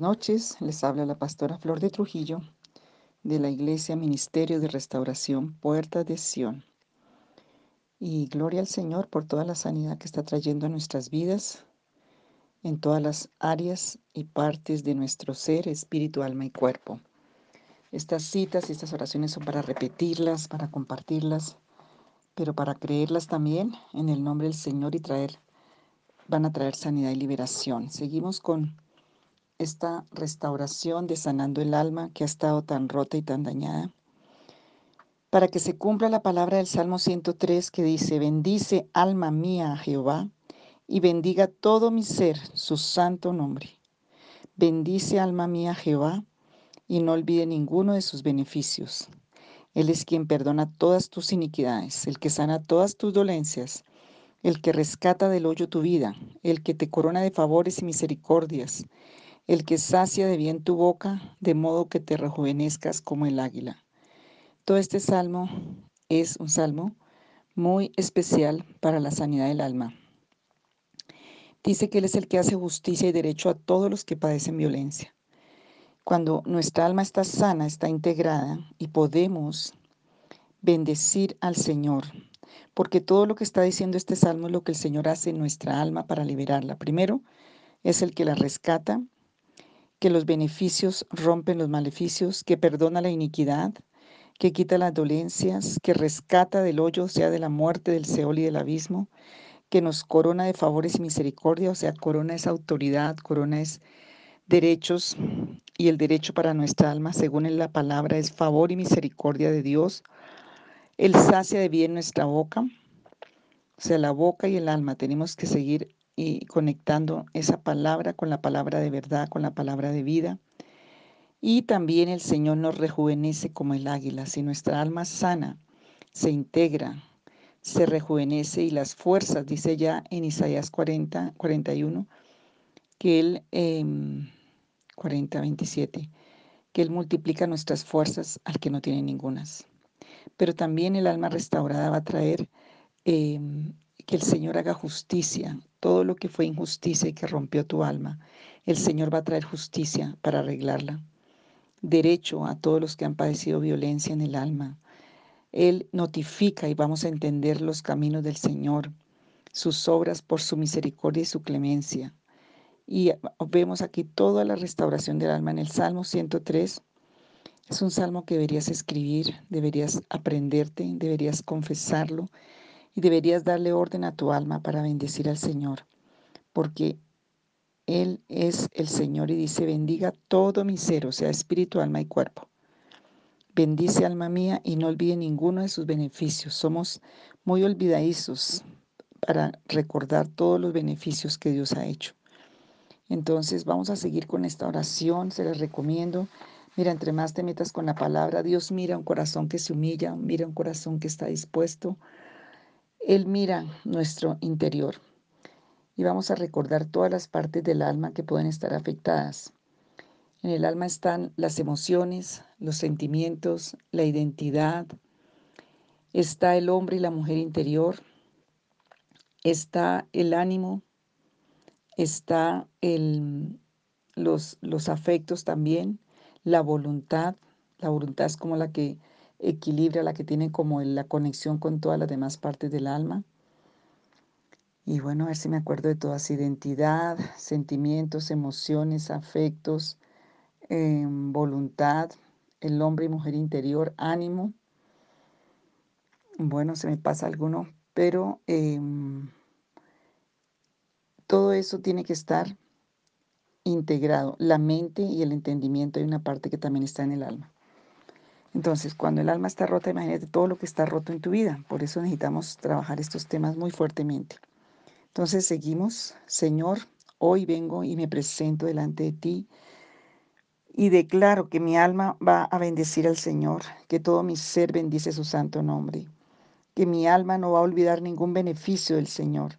Noches, les habla la pastora Flor de Trujillo de la Iglesia Ministerio de Restauración Puerta de Sión. Y gloria al Señor por toda la sanidad que está trayendo a nuestras vidas, en todas las áreas y partes de nuestro ser, espíritu, alma y cuerpo. Estas citas y estas oraciones son para repetirlas, para compartirlas, pero para creerlas también en el nombre del Señor y traer, van a traer sanidad y liberación. Seguimos con esta restauración de sanando el alma que ha estado tan rota y tan dañada. Para que se cumpla la palabra del Salmo 103 que dice, bendice alma mía a Jehová y bendiga todo mi ser su santo nombre. Bendice alma mía a Jehová y no olvide ninguno de sus beneficios. Él es quien perdona todas tus iniquidades, el que sana todas tus dolencias, el que rescata del hoyo tu vida, el que te corona de favores y misericordias, el que sacia de bien tu boca, de modo que te rejuvenezcas como el águila. Todo este salmo es un salmo muy especial para la sanidad del alma. Dice que Él es el que hace justicia y derecho a todos los que padecen violencia. Cuando nuestra alma está sana, está integrada y podemos bendecir al Señor, porque todo lo que está diciendo este salmo es lo que el Señor hace en nuestra alma para liberarla. Primero, es el que la rescata, que los beneficios rompen los maleficios, que perdona la iniquidad, que quita las dolencias, que rescata del hoyo, sea, de la muerte, del Seol y del abismo, que nos corona de favores y misericordia, o sea, corona es autoridad, corona es derechos, y el derecho para nuestra alma, según la palabra, es favor y misericordia de Dios. Él sacia de bien nuestra boca, o sea, la boca y el alma. Tenemos que seguir y conectando esa palabra con la palabra de verdad, con la palabra de vida. Y también el Señor nos rejuvenece como el águila. Si nuestra alma sana, se integra, se rejuvenece y las fuerzas, dice ya en Isaías 40, 41, que Él, 40, 27, que Él multiplica nuestras fuerzas al que no tiene ningunas. Pero también el alma restaurada va a traer em, que el Señor haga justicia, todo lo que fue injusticia y que rompió tu alma, el Señor va a traer justicia para arreglarla. Derecho a todos los que han padecido violencia en el alma. Él notifica y vamos a entender los caminos del Señor, sus obras por su misericordia y su clemencia. Y vemos aquí toda la restauración del alma en el Salmo 103. Es un salmo que deberías escribir, deberías aprenderte, deberías confesarlo y deberías darle orden a tu alma para bendecir al Señor, porque Él es el Señor y dice, bendiga todo mi ser, o sea, espíritu, alma y cuerpo. Bendice alma mía y no olvide ninguno de sus beneficios. Somos muy olvidadizos para recordar todos los beneficios que Dios ha hecho. Entonces vamos a seguir con esta oración, se les recomiendo. Mira, entre más te metas con la palabra, Dios mira un corazón que se humilla, mira un corazón que está dispuesto él mira nuestro interior y vamos a recordar todas las partes del alma que pueden estar afectadas. En el alma están las emociones, los sentimientos, la identidad, está el hombre y la mujer interior, está el ánimo, está el, los, los afectos también, la voluntad, la voluntad es como la que equilibra, la que tiene como la conexión con todas las demás partes del alma. Y bueno, a ver si me acuerdo de todas, identidad, sentimientos, emociones, afectos, em, voluntad, el hombre y mujer interior, ánimo. Bueno, se me pasa alguno, pero em, todo eso tiene que estar integrado. La mente y el entendimiento hay una parte que también está en el alma. Entonces, cuando el alma está rota, imagínate todo lo que está roto en tu vida. Por eso necesitamos trabajar estos temas muy fuertemente. Entonces, seguimos. Señor, hoy vengo y me presento delante de ti y declaro que mi alma va a bendecir al Señor, que todo mi ser bendice su santo nombre, que mi alma no va a olvidar ningún beneficio del Señor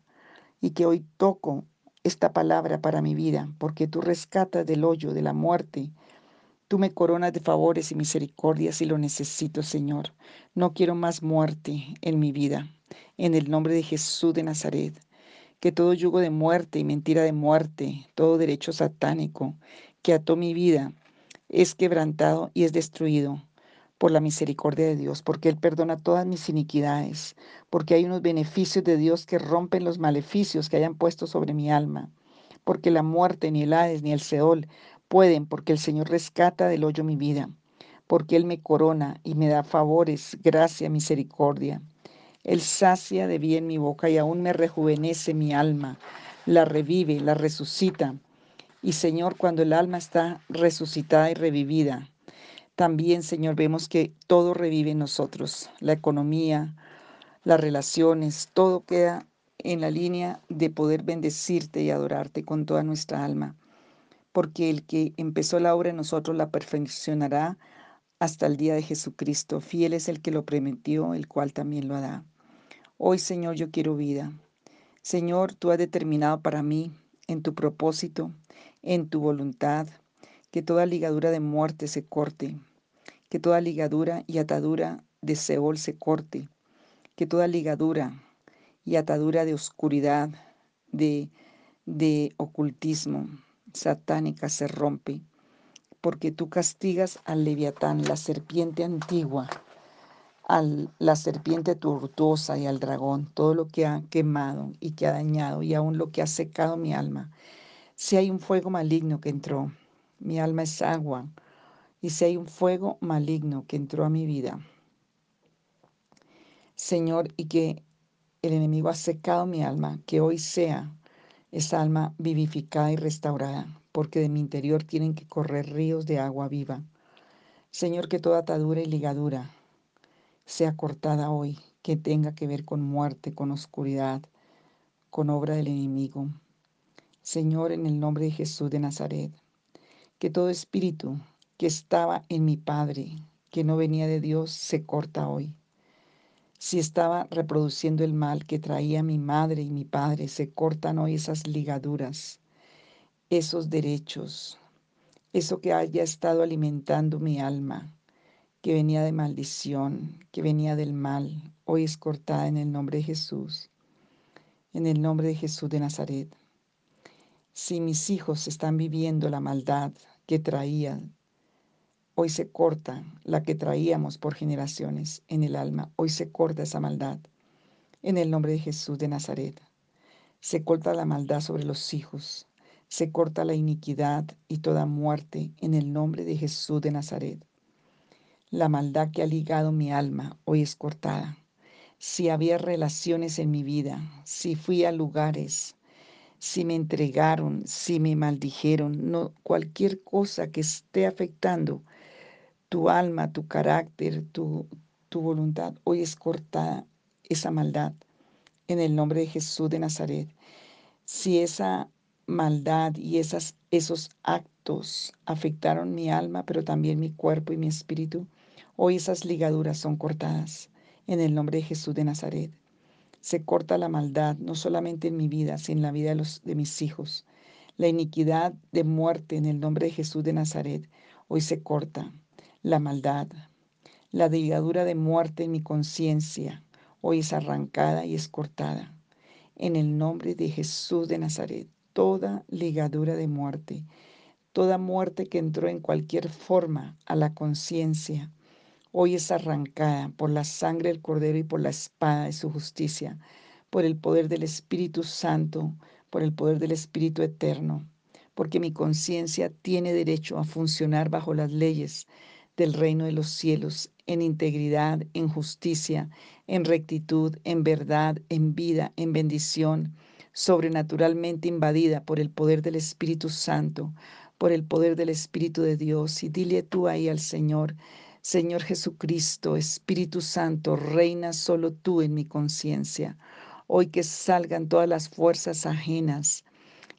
y que hoy toco esta palabra para mi vida, porque tú rescatas del hoyo, de la muerte, Tú me coronas de favores y misericordias y lo necesito, Señor. No quiero más muerte en mi vida. En el nombre de Jesús de Nazaret. Que todo yugo de muerte y mentira de muerte, todo derecho satánico, que ató mi vida es quebrantado y es destruido por la misericordia de Dios, porque Él perdona todas mis iniquidades, porque hay unos beneficios de Dios que rompen los maleficios que hayan puesto sobre mi alma, porque la muerte, ni el Hades, ni el Seol pueden, porque el Señor rescata del hoyo mi vida, porque Él me corona y me da favores, gracia, misericordia. Él sacia de bien mi boca y aún me rejuvenece mi alma, la revive, la resucita. Y Señor, cuando el alma está resucitada y revivida, también, Señor, vemos que todo revive en nosotros, la economía, las relaciones, todo queda en la línea de poder bendecirte y adorarte con toda nuestra alma, porque el que empezó la obra en nosotros la perfeccionará hasta el día de Jesucristo. Fiel es el que lo prometió, el cual también lo hará. Hoy, Señor, yo quiero vida. Señor, tú has determinado para mí, en tu propósito, en tu voluntad, que toda ligadura de muerte se corte, que toda ligadura y atadura de Seol se corte, que toda ligadura y atadura de oscuridad, de, de ocultismo satánica se rompe, porque tú castigas al leviatán, la serpiente antigua, a la serpiente tortuosa y al dragón, todo lo que ha quemado y que ha dañado y aún lo que ha secado mi alma. Si hay un fuego maligno que entró, mi alma es agua, y si hay un fuego maligno que entró a mi vida, Señor, y que el enemigo ha secado mi alma, que hoy sea esa alma vivificada y restaurada, porque de mi interior tienen que correr ríos de agua viva. Señor, que toda atadura y ligadura sea cortada hoy, que tenga que ver con muerte, con oscuridad, con obra del enemigo. Señor, en el nombre de Jesús de Nazaret, que todo espíritu que estaba en mi Padre, que no venía de Dios, se corta hoy. Si estaba reproduciendo el mal que traía mi madre y mi padre, se cortan hoy esas ligaduras, esos derechos, eso que haya estado alimentando mi alma, que venía de maldición, que venía del mal, hoy es cortada en el nombre de Jesús, en el nombre de Jesús de Nazaret. Si mis hijos están viviendo la maldad que traían, hoy se corta la que traíamos por generaciones en el alma, hoy se corta esa maldad en el nombre de Jesús de Nazaret. Se corta la maldad sobre los hijos, se corta la iniquidad y toda muerte en el nombre de Jesús de Nazaret. La maldad que ha ligado mi alma hoy es cortada. Si había relaciones en mi vida, si fui a lugares, si me entregaron, si me maldijeron, no cualquier cosa que esté afectando tu alma, tu carácter, tu, tu voluntad, hoy es cortada esa maldad en el nombre de Jesús de Nazaret. Si esa maldad y esas, esos actos afectaron mi alma, pero también mi cuerpo y mi espíritu, Hoy esas ligaduras son cortadas en el nombre de Jesús de Nazaret. Se corta la maldad, no solamente en mi vida, sino en la vida de, los, de mis hijos. La iniquidad de muerte en el nombre de Jesús de Nazaret, hoy se corta. La maldad, la ligadura de muerte en mi conciencia, hoy es arrancada y es cortada. En el nombre de Jesús de Nazaret, toda ligadura de muerte, toda muerte que entró en cualquier forma a la conciencia, hoy es arrancada por la sangre del Cordero y por la espada de su justicia, por el poder del Espíritu Santo, por el poder del Espíritu Eterno, porque mi conciencia tiene derecho a funcionar bajo las leyes del reino de los cielos, en integridad, en justicia, en rectitud, en verdad, en vida, en bendición, sobrenaturalmente invadida por el poder del Espíritu Santo, por el poder del Espíritu de Dios. Y dile tú ahí al Señor, Señor Jesucristo, Espíritu Santo, reina solo tú en mi conciencia. Hoy que salgan todas las fuerzas ajenas,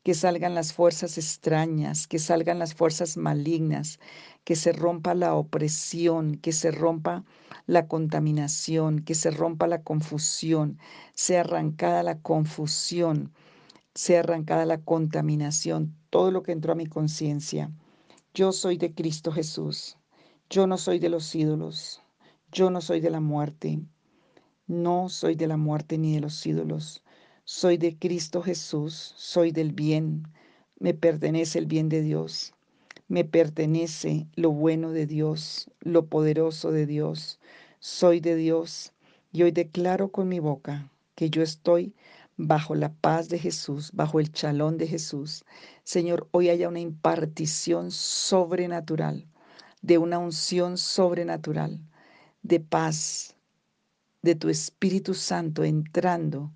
que salgan las fuerzas extrañas, que salgan las fuerzas malignas, que se rompa la opresión, que se rompa la contaminación, que se rompa la confusión, sea arrancada la confusión, sea arrancada la contaminación, todo lo que entró a mi conciencia. Yo soy de Cristo Jesús. Yo no soy de los ídolos, yo no soy de la muerte, no soy de la muerte ni de los ídolos, soy de Cristo Jesús, soy del bien, me pertenece el bien de Dios. Me pertenece lo bueno de Dios, lo poderoso de Dios. Soy de Dios y hoy declaro con mi boca que yo estoy bajo la paz de Jesús, bajo el chalón de Jesús. Señor, hoy haya una impartición sobrenatural, de una unción sobrenatural, de paz, de tu Espíritu Santo entrando,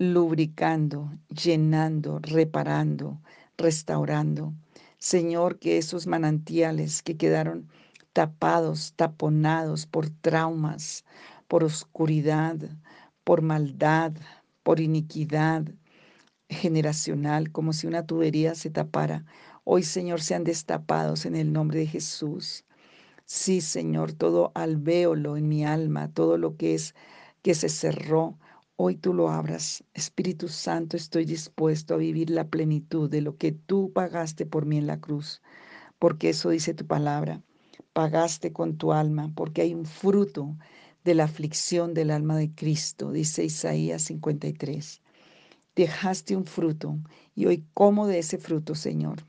lubricando, llenando, reparando, restaurando. Señor, que esos manantiales que quedaron tapados, taponados por traumas, por oscuridad, por maldad, por iniquidad generacional, como si una tubería se tapara. Hoy, Señor, sean destapados en el nombre de Jesús. Sí, Señor, todo alvéolo en mi alma, todo lo que es que se cerró, hoy tú lo abras. Espíritu Santo, estoy dispuesto a vivir la plenitud de lo que tú pagaste por mí en la cruz, porque eso dice tu palabra. Pagaste con tu alma, porque hay un fruto de la aflicción del alma de Cristo, dice Isaías 53. Dejaste un fruto y hoy como de ese fruto, Señor,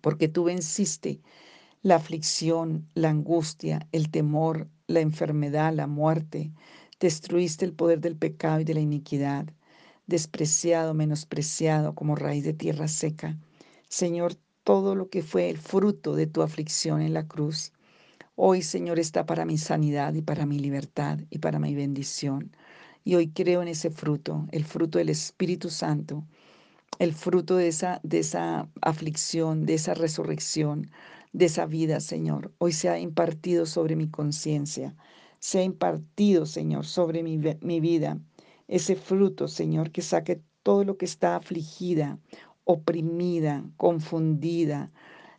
porque tú venciste la aflicción, la angustia, el temor, la enfermedad, la muerte. Destruiste el poder del pecado y de la iniquidad, despreciado, menospreciado como raíz de tierra seca. Señor, todo lo que fue el fruto de tu aflicción en la cruz, Hoy, Señor, está para mi sanidad y para mi libertad y para mi bendición. Y hoy creo en ese fruto, el fruto del Espíritu Santo, el fruto de esa, de esa aflicción, de esa resurrección, de esa vida, Señor. Hoy se ha impartido sobre mi conciencia, se ha impartido, Señor, sobre mi, mi vida. Ese fruto, Señor, que saque todo lo que está afligida, oprimida, confundida,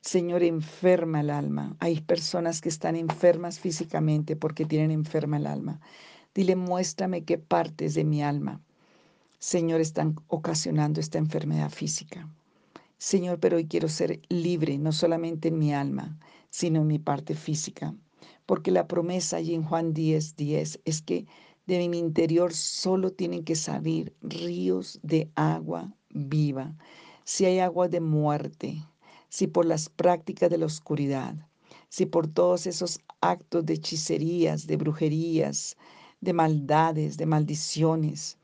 Señor, enferma el alma. Hay personas que están enfermas físicamente porque tienen enferma el alma. Dile, muéstrame qué partes de mi alma, Señor, están ocasionando esta enfermedad física. Señor, pero hoy quiero ser libre, no solamente en mi alma, sino en mi parte física. Porque la promesa allí en Juan 10, 10 es que de mi interior solo tienen que salir ríos de agua viva. Si hay agua de muerte, si por las prácticas de la oscuridad, si por todos esos actos de hechicerías, de brujerías, de maldades, de maldiciones,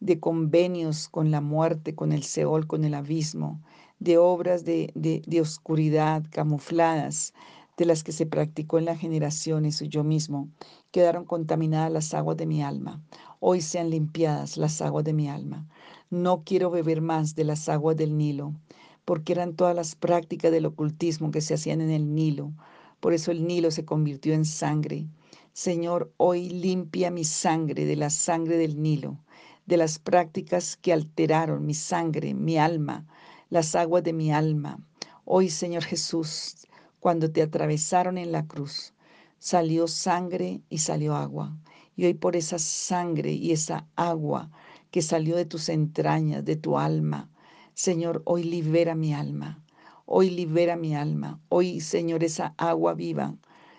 de convenios con la muerte, con el Seol, con el abismo, de obras de, de, oscuridad camufladas, de las que se practicó en las generaciones y yo mismo, quedaron contaminadas las aguas de mi alma. Hoy sean limpiadas las aguas de mi alma. No quiero beber más de las aguas del Nilo porque eran todas las prácticas del ocultismo que se hacían en el Nilo. Por eso el Nilo se convirtió en sangre. Señor, hoy limpia mi sangre de la sangre del Nilo, de las prácticas que alteraron mi sangre, mi alma, las aguas de mi alma. Hoy, Señor Jesús, cuando te atravesaron en la cruz, salió sangre y salió agua. Y hoy por esa sangre y esa agua que salió de tus entrañas, de tu alma, Señor, hoy libera mi alma. Hoy libera mi alma. Hoy, Señor, esa agua viva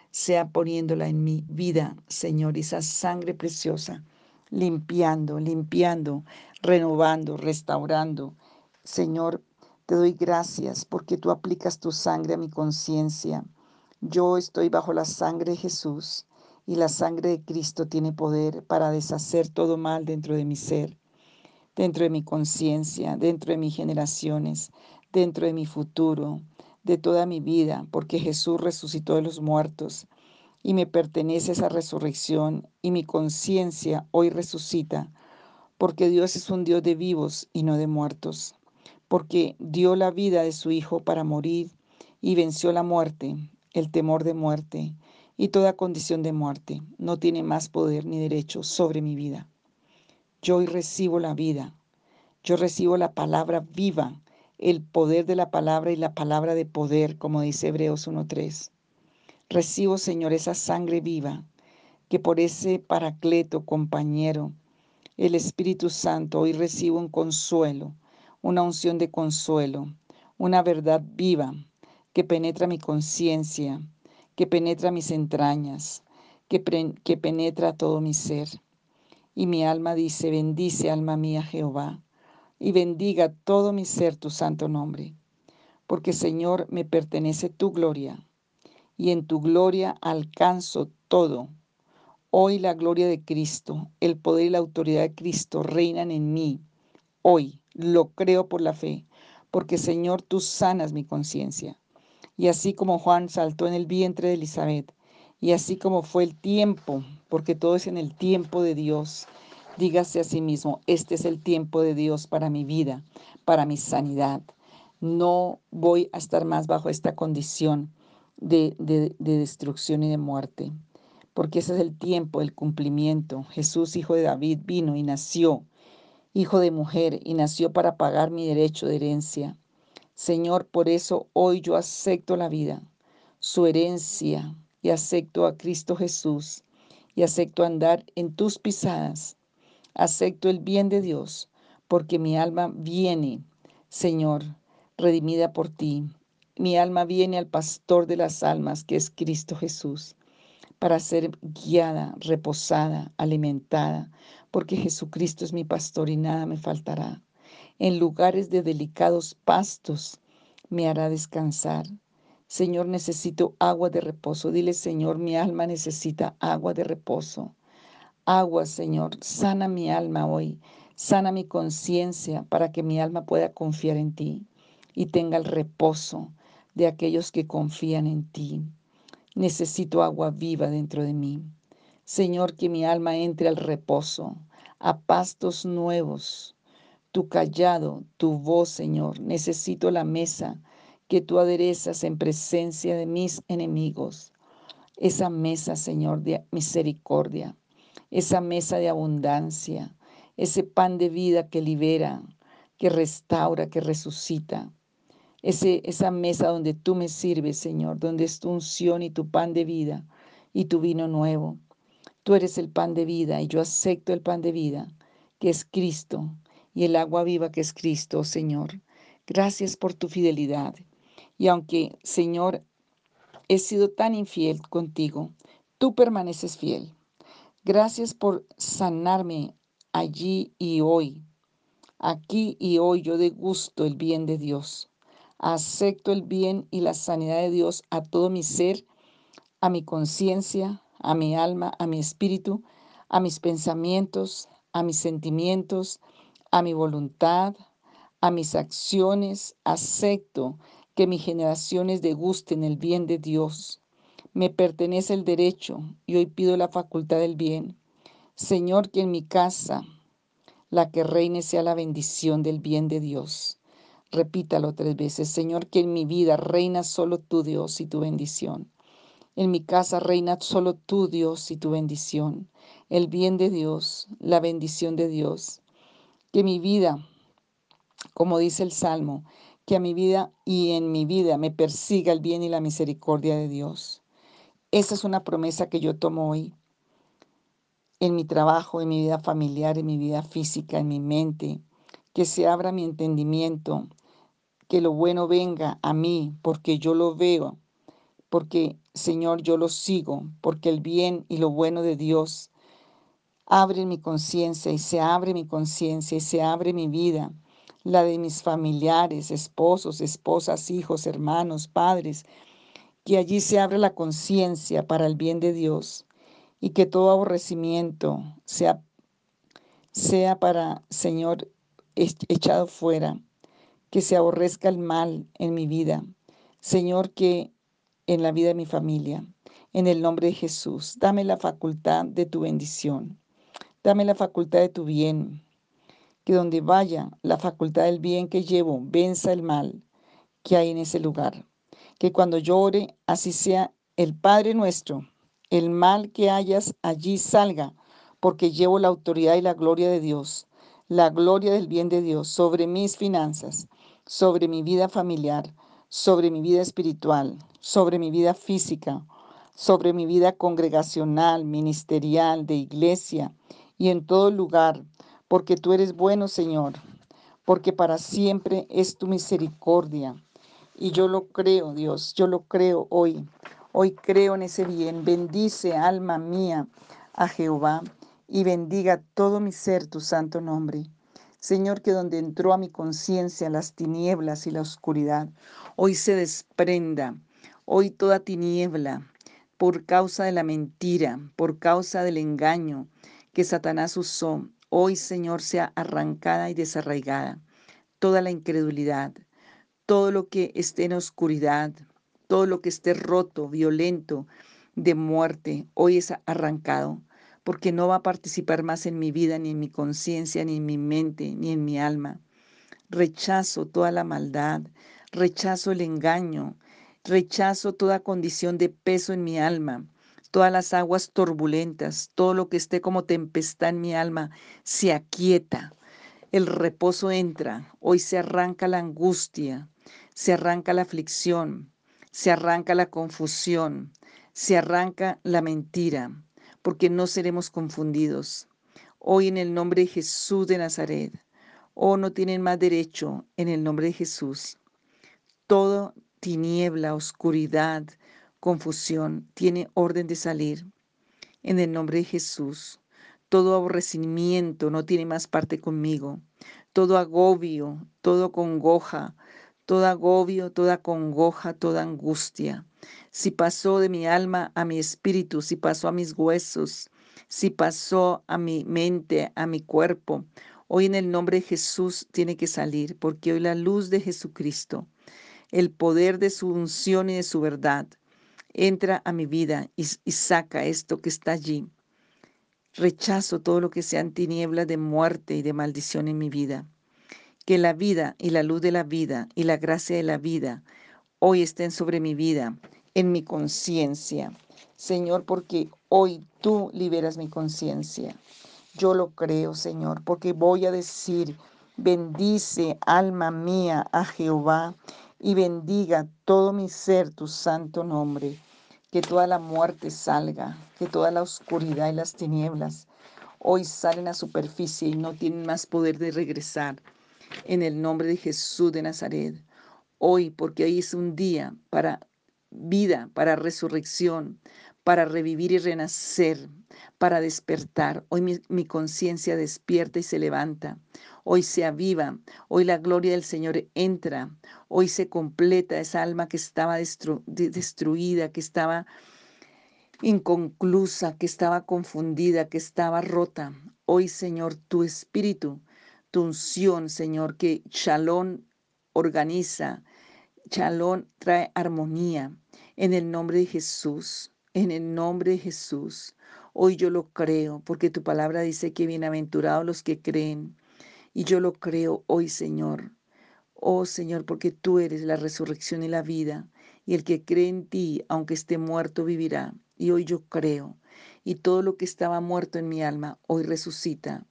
sea poniéndola en mi vida, Señor, esa sangre preciosa, limpiando, limpiando, renovando, restaurando. Señor, te doy gracias porque tú aplicas tu sangre a mi conciencia. Yo estoy bajo la sangre de Jesús y la sangre de Cristo tiene poder para deshacer todo mal dentro de mi ser dentro de mi conciencia, dentro de mis generaciones, dentro de mi futuro, de toda mi vida, porque Jesús resucitó de los muertos y me pertenece esa resurrección y mi conciencia hoy resucita, porque Dios es un Dios de vivos y no de muertos, porque dio la vida de su Hijo para morir y venció la muerte, el temor de muerte y toda condición de muerte. No tiene más poder ni derecho sobre mi vida. Yo hoy recibo la vida. Yo recibo la palabra viva, el poder de la palabra y la palabra de poder, como dice Hebreos 1.3. Recibo, Señor, esa sangre viva, que por ese paracleto, compañero, el Espíritu Santo, hoy recibo un consuelo, una unción de consuelo, una verdad viva que penetra mi conciencia, que penetra mis entrañas, que, penetra todo mi ser. Y mi alma dice, bendice alma mía Jehová, y bendiga todo mi ser tu santo nombre. porque Señor me pertenece tu gloria, y en tu gloria alcanzo todo. Hoy la gloria de Cristo, el poder y la autoridad de Cristo reinan en mí. Hoy lo creo por la fe, porque Señor tú sanas mi conciencia. Y así como Juan saltó en el vientre de Elizabeth, y así como fue el tiempo, porque todo es en el tiempo de Dios, dígase a sí mismo, este es el tiempo de Dios para mi vida, para mi sanidad. No voy a estar más bajo esta condición de, de, de destrucción y de muerte porque ese es el tiempo, el cumplimiento. Jesús, hijo de David, vino y nació, hijo de mujer, y nació para pagar mi derecho de herencia. Señor, por eso hoy yo acepto la vida, su herencia, y acepto a Cristo Jesús, y acepto andar en tus pisadas. Acepto el bien de Dios, porque mi alma viene, Señor, redimida por ti. Mi alma viene al pastor de las almas, que es Cristo Jesús para ser guiada, reposada, alimentada, porque Jesucristo es mi pastor y nada me faltará. En lugares de delicados pastos me hará descansar. Señor, necesito agua de reposo. Dile, Señor, mi alma necesita agua de reposo. Agua, Señor, sana mi alma hoy. Sana mi conciencia para que mi alma pueda confiar en ti y tenga el reposo de aquellos que confían en ti. Necesito agua viva dentro de mí. Señor, que mi alma entre al reposo, a pastos nuevos. Tu callado, tu voz, Señor. Necesito la mesa que tú aderezas en presencia de mis enemigos. Esa mesa, Señor, de misericordia. Esa mesa de abundancia. Ese pan de vida que libera, que restaura, que resucita esa mesa donde tú me sirves, Señor, donde es tu unción y tu pan de vida y tu vino nuevo. Tú eres el pan de vida y yo acepto el pan de vida, que es Cristo, y el agua viva que es Cristo, Señor. Gracias por tu fidelidad. Y aunque, Señor, he sido tan infiel contigo, tú permaneces fiel. Gracias por sanarme allí y hoy. Aquí y hoy yo degusto el bien de Dios. Acepto el bien y la sanidad de Dios a todo mi ser, a mi conciencia, a mi alma, a mi espíritu, a mis pensamientos, a mis sentimientos, a mi voluntad, a mis acciones. Acepto que mis generaciones degusten el bien de Dios. Me pertenece el derecho y hoy pido la facultad del bien. Señor, que en mi casa la que reine sea la bendición del bien de Dios. Repítalo tres veces. Señor, que en mi vida reina solo tu Dios y tu bendición. En mi casa reina solo tu Dios y tu bendición. El bien de Dios, la bendición de Dios. Que mi vida, como dice el Salmo, que a mi vida y en mi vida me persiga el bien y la misericordia de Dios. Esa es una promesa que yo tomo hoy en mi trabajo, en mi vida familiar, en mi vida física, en mi mente, que se abra mi entendimiento, que lo bueno venga a mí, porque yo lo veo, porque Señor, yo lo sigo, porque el bien y lo bueno de Dios abre mi conciencia y se abre mi conciencia y se abre mi vida, la de mis familiares, esposos, esposas, hijos, hermanos, padres, que allí se abre la conciencia para el bien de Dios y que todo aborrecimiento sea, sea para, Señor, echado fuera que se aborrezca el mal en mi vida. Señor, que en la vida de mi familia, en el nombre de Jesús, dame la facultad de tu bendición. Dame la facultad de tu bien. Que donde vaya la facultad del bien que llevo, venza el mal que hay en ese lugar. Que cuando llore, así sea el Padre nuestro, el mal que hayas allí salga, porque llevo la autoridad y la gloria de Dios, la gloria del bien de Dios sobre mis finanzas, sobre mi vida familiar, sobre mi vida espiritual, sobre mi vida física, sobre mi vida congregacional, ministerial, de iglesia y en todo lugar, porque tú eres bueno, Señor, porque para siempre es tu misericordia. Y yo lo creo, Dios, yo lo creo hoy. Hoy creo en ese bien. Bendice, alma mía, a Jehová, y bendiga todo mi ser tu santo nombre. Señor, que donde entró a mi conciencia las tinieblas y la oscuridad, hoy se desprenda, hoy toda tiniebla, por causa de la mentira, por causa del engaño que Satanás usó, hoy, Señor, sea arrancada y desarraigada toda la incredulidad, todo lo que esté en oscuridad, todo lo que esté roto, violento, de muerte, hoy es arrancado, porque no va a participar más en mi vida, ni en mi conciencia, ni en mi mente, ni en mi alma. Rechazo toda la maldad, rechazo el engaño, rechazo toda condición de peso en mi alma, todas las aguas turbulentas, todo lo que esté como tempestad en mi alma, se aquieta. El reposo entra, hoy se arranca la angustia, se arranca la aflicción, se arranca la confusión, se arranca la mentira, porque no seremos confundidos. Hoy en el nombre de Jesús de Nazaret, oh, no tienen más derecho en el nombre de Jesús. Todo tiniebla, oscuridad, confusión tiene orden de salir en el nombre de Jesús. Todo aborrecimiento no tiene más parte conmigo. Todo agobio, todo congoja, todo agobio, toda congoja, toda angustia. Si pasó de mi alma a mi espíritu, si pasó a mis huesos, si pasó a mi mente, a mi cuerpo, hoy en el nombre de Jesús tiene que salir, porque hoy la luz de Jesucristo, el poder de su unción y de su verdad, entra a mi vida y, y saca esto que está allí. Rechazo todo lo que sean tinieblas de muerte y de maldición en mi vida que la vida y la luz de la vida y la gracia de la vida hoy estén sobre mi vida, en mi conciencia. Señor, porque hoy tú liberas mi conciencia. Yo lo creo, Señor, porque voy a decir, bendice alma mía a Jehová y bendiga todo mi ser tu santo nombre. Que toda la muerte salga, que toda la oscuridad y las tinieblas hoy salen a superficie y no tienen más poder de regresar en el nombre de Jesús de Nazaret. Hoy, porque hoy es un día para vida, para resurrección, para revivir y renacer, para despertar. Hoy mi, conciencia despierta y se levanta. Hoy se aviva. Hoy la gloria del Señor entra. Hoy se completa esa alma que estaba destruida, que estaba inconclusa, que estaba confundida, que estaba rota. Hoy, Señor, tu espíritu tu unción, Señor, que Shalom organiza, Shalom trae armonía. En el nombre de Jesús, en el nombre de Jesús. Hoy yo lo creo, porque tu palabra dice que bienaventurados los que creen. Y yo lo creo hoy, Señor. Oh Señor, porque tú eres la resurrección y la vida. Y el que cree en ti, aunque esté muerto, vivirá. Y hoy yo creo. Y todo lo que estaba muerto en mi alma, hoy resucita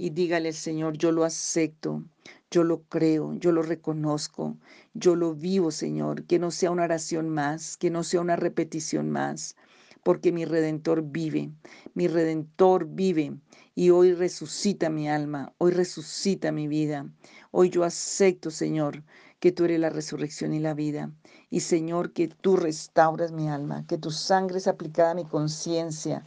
y dígale al Señor, yo lo acepto, yo lo creo, yo lo reconozco, yo lo vivo, Señor, que no sea una oración más, que no sea una repetición más, porque mi redentor vive, mi redentor vive y hoy resucita mi alma, hoy resucita mi vida. Hoy yo acepto, Señor, que tú eres la resurrección y la vida. Y Señor, que tú restauras mi alma, que tu sangre es aplicada a mi conciencia,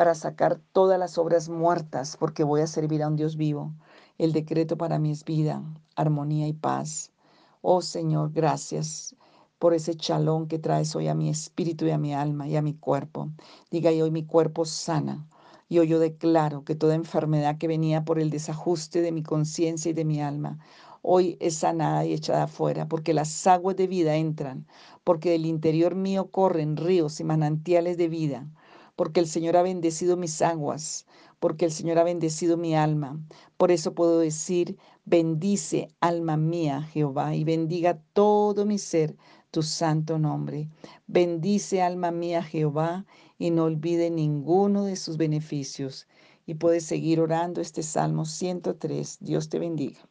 para sacar todas las obras muertas, porque voy a servir a un Dios vivo. El decreto para mí es vida, armonía y paz. Oh Señor, gracias por ese chalón que traes hoy a mi espíritu y a mi alma y a mi cuerpo. Diga y hoy mi cuerpo sana. Y hoy yo declaro que toda enfermedad que venía por el desajuste de mi conciencia y de mi alma, hoy es sanada y echada afuera, porque las aguas de vida entran, porque del interior mío corren ríos y manantiales de vida porque el Señor ha bendecido mis aguas, porque el Señor ha bendecido mi alma. Por eso puedo decir, bendice alma mía Jehová y bendiga todo mi ser tu santo nombre. Bendice alma mía Jehová y no olvide ninguno de sus beneficios. Y puedes seguir orando este Salmo 103. Dios te bendiga.